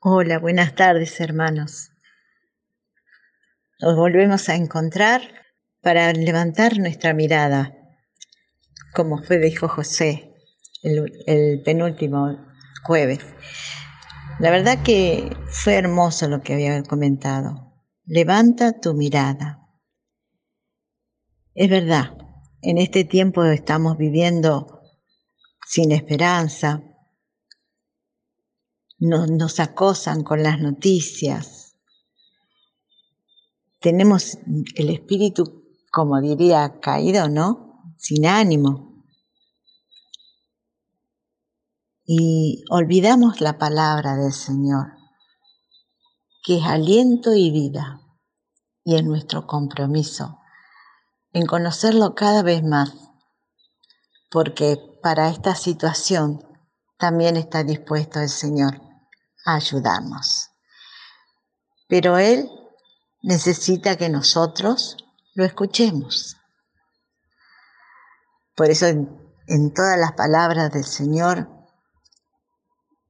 Hola, buenas tardes hermanos. Nos volvemos a encontrar para levantar nuestra mirada, como fue dijo José el, el penúltimo jueves. La verdad que fue hermoso lo que había comentado. Levanta tu mirada. Es verdad, en este tiempo estamos viviendo sin esperanza, nos, acosan con las noticias, tenemos el espíritu, como diría, caído, ¿no? Sin ánimo. Y olvidamos la palabra del Señor, que es aliento y vida, y es nuestro compromiso en conocerlo cada vez más, porque para esta situación también está dispuesto el Señor a ayudarnos. Pero Él necesita que nosotros lo escuchemos. Por eso en, en, todas las palabras del Señor,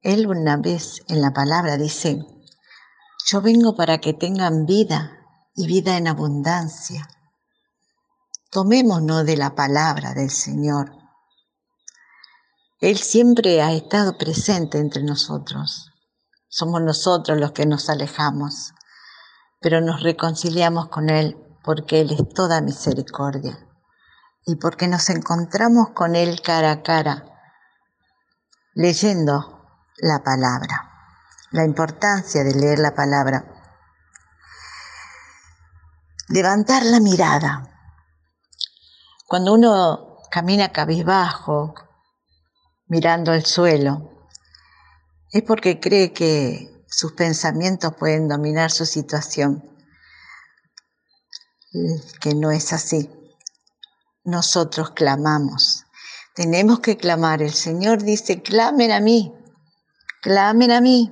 Él una vez en la palabra dice, yo vengo para que tengan vida y vida en abundancia. Tomémonos de la palabra del Señor. Él siempre ha estado presente entre nosotros. Somos nosotros los que nos alejamos, pero nos reconciliamos con Él porque Él es toda misericordia y porque nos encontramos con Él cara a cara, leyendo la palabra. La importancia de leer la palabra. Levantar la mirada cuando uno camina cabizbajo, mirando el suelo, es porque cree que sus pensamientos pueden dominar su situación, que no es así. Nosotros clamamos, tenemos que clamar. El Señor dice, clamen a mí, clamen a mí.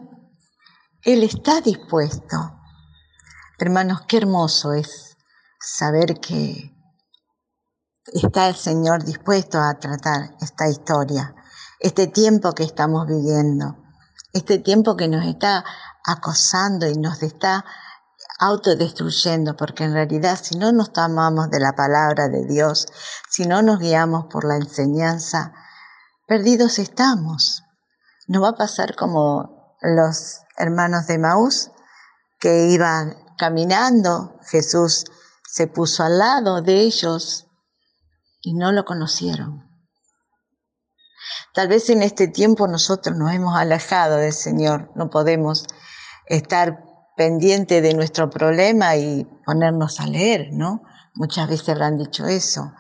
Él está dispuesto. Hermanos, qué hermoso es saber que está el Señor dispuesto a tratar esta historia, este tiempo que estamos viviendo, este tiempo que nos está acosando y nos está autodestruyendo, porque en realidad si no nos tomamos de la palabra de Dios, si no nos guiamos por la enseñanza, perdidos estamos. Nos va a pasar como los hermanos de Maús que iban caminando, Jesús se puso al lado de ellos y no lo conocieron. Tal vez en este tiempo nosotros nos hemos alejado del Señor, no podemos estar pendiente de nuestro problema y ponernos a leer, ¿no? Muchas veces habrán dicho eso.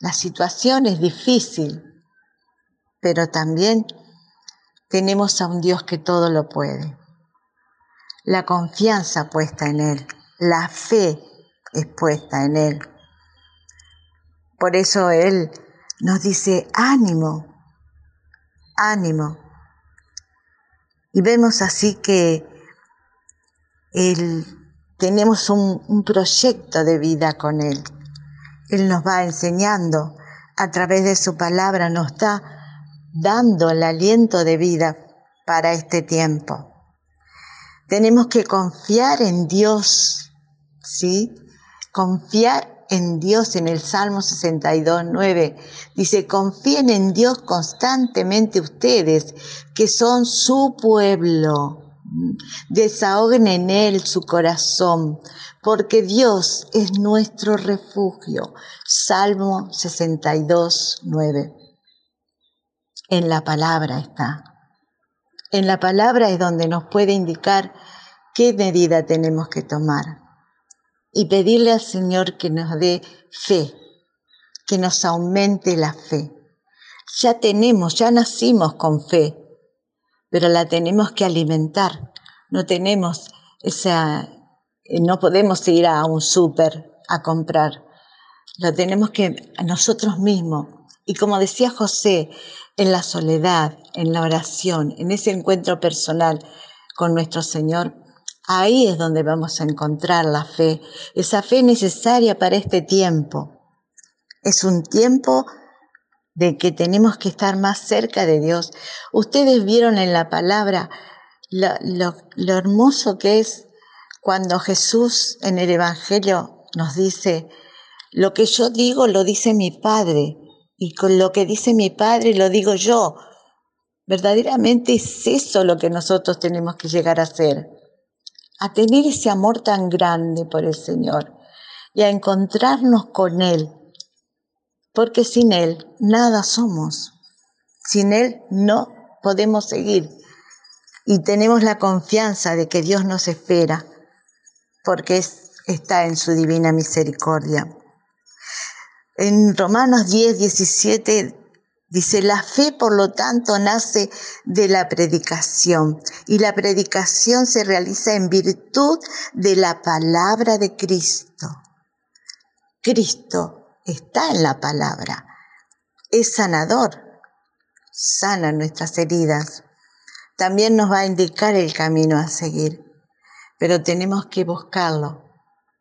La situación es difícil, pero también tenemos a un Dios que todo lo puede. La confianza puesta en Él, la fe es puesta en Él. Por eso Él nos dice, ánimo, ánimo. Y vemos así que tenemos un, un proyecto de vida con Él. Él nos va enseñando a través de su palabra, nos está dando el aliento de vida para este tiempo. Tenemos que confiar en Dios, ¿sí? Confiar en Dios en el Salmo 62, 9. Dice, confíen en Dios constantemente ustedes, que son su pueblo. Desahoguen en Él su corazón, porque Dios es nuestro refugio. Salmo 62, 9. En la palabra está. En la palabra es donde nos puede indicar qué medida tenemos que tomar y pedirle al Señor que nos dé fe, que nos aumente la fe. Ya tenemos, ya nacimos con fe, pero la tenemos que alimentar. No tenemos esa, no podemos ir a un súper a comprar. Lo tenemos que nosotros mismos. Y como decía José, en la soledad, en la oración, en ese encuentro personal con nuestro Señor, Ahí es donde vamos a encontrar la fe, esa fe necesaria para este tiempo. Es un tiempo de que tenemos que estar más cerca de Dios. Ustedes vieron en la palabra lo, hermoso que es cuando Jesús en el Evangelio nos dice, lo que yo digo lo dice mi Padre, y con lo que dice mi Padre lo digo yo. Verdaderamente es eso lo que nosotros tenemos que llegar a hacer, a tener ese amor tan grande por el Señor y a encontrarnos con Él, porque sin Él nada somos, sin Él no podemos seguir y tenemos la confianza de que Dios nos espera, porque está en su divina misericordia. En Romanos 10, 17 dice, la fe por lo tanto nace de la predicación y la predicación se realiza en virtud de la palabra de Cristo. Cristo está en la palabra, es sanador, sana nuestras heridas también nos va a indicar el camino a seguir, pero tenemos que buscarlo,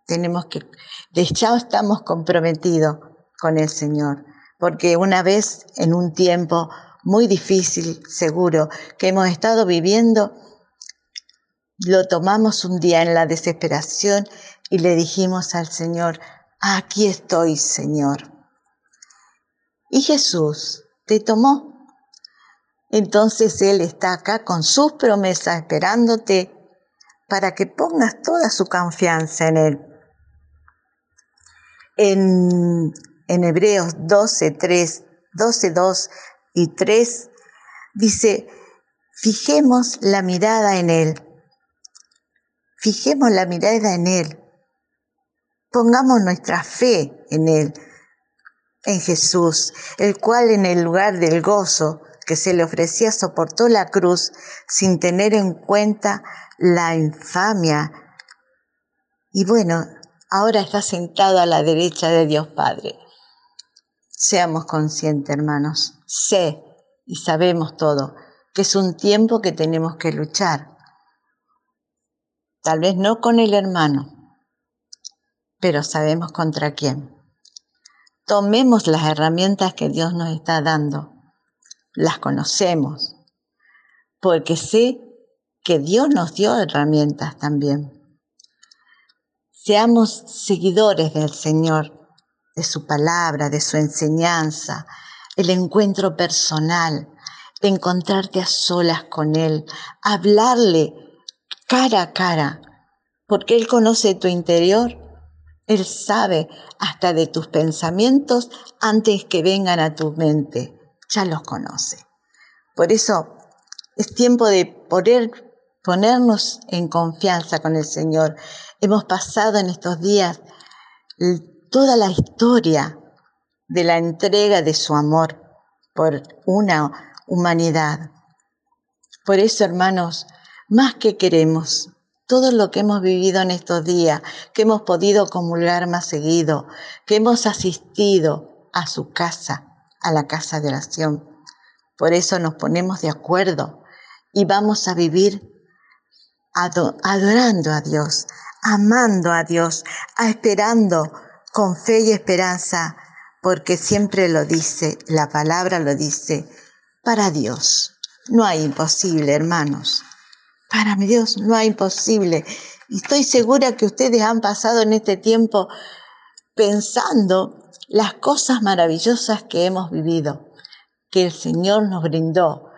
tenemos que, ya estamos comprometidos con el Señor, porque una vez en un tiempo muy difícil, seguro, que hemos estado viviendo, lo tomamos un día en la desesperación y le dijimos al Señor, aquí estoy, Señor. Y Jesús te tomó entonces Él está acá con sus promesas esperándote para que pongas toda su confianza en Él. En, en Hebreos 12, 3, 12, 2 y 3 dice, fijemos la mirada en Él. Fijemos la mirada en Él. Pongamos nuestra fe en Él, en Jesús, el cual en el lugar del gozo que se le ofrecía soportó la cruz sin tener en cuenta la infamia. Y bueno, ahora está sentado a la derecha de Dios Padre. Seamos conscientes, hermanos. Sé y sabemos todo que es un tiempo que tenemos que luchar. Tal vez no con el hermano, pero sabemos contra quién. Tomemos las herramientas que Dios nos está dando las conocemos, porque sé que Dios nos dio herramientas también. Seamos seguidores del Señor, de su palabra, de su enseñanza, el encuentro personal, encontrarte a solas con Él, hablarle cara a cara, porque Él conoce tu interior, Él sabe hasta de tus pensamientos antes que vengan a tu mente ya los conoce. Por eso es tiempo de poder ponernos en confianza con el Señor. Hemos pasado en estos días toda la historia de la entrega de su amor por una humanidad. Por eso, hermanos, más que queremos, todo lo que hemos vivido en estos días, que hemos podido comulgar más seguido, que hemos asistido a su casa, a la casa de oración. Por eso nos ponemos de acuerdo y vamos a vivir adorando a Dios, amando a Dios, esperando con fe y esperanza, porque siempre lo dice, la palabra lo dice, para Dios no hay imposible, hermanos. Para Dios no hay imposible. Y estoy segura que ustedes han pasado en este tiempo pensando las cosas maravillosas que hemos vivido, que el Señor nos brindó,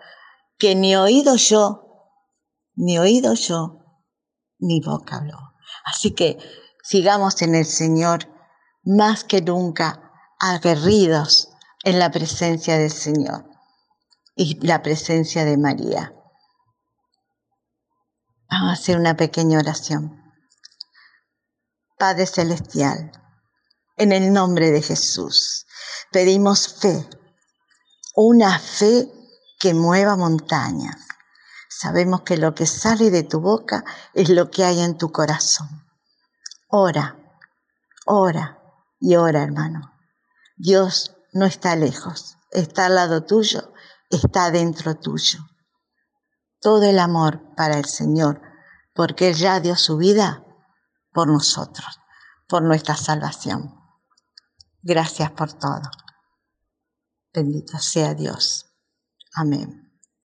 que ni oído yo, ni oído yo, ni boca habló. Así que sigamos en el Señor más que nunca aguerridos en la presencia del Señor y la presencia de María. Vamos a hacer una pequeña oración. Padre Celestial, en el nombre de Jesús. Pedimos fe, una fe que mueva montañas. Sabemos que lo que sale de tu boca es lo que hay en tu corazón. Ora, ora y ora, hermano. Dios no está lejos, está al lado tuyo, está dentro tuyo. Todo el amor para el Señor, porque Él ya dio su vida por nosotros, por nuestra salvación. Gracias por todo. Bendito sea Dios. Amén.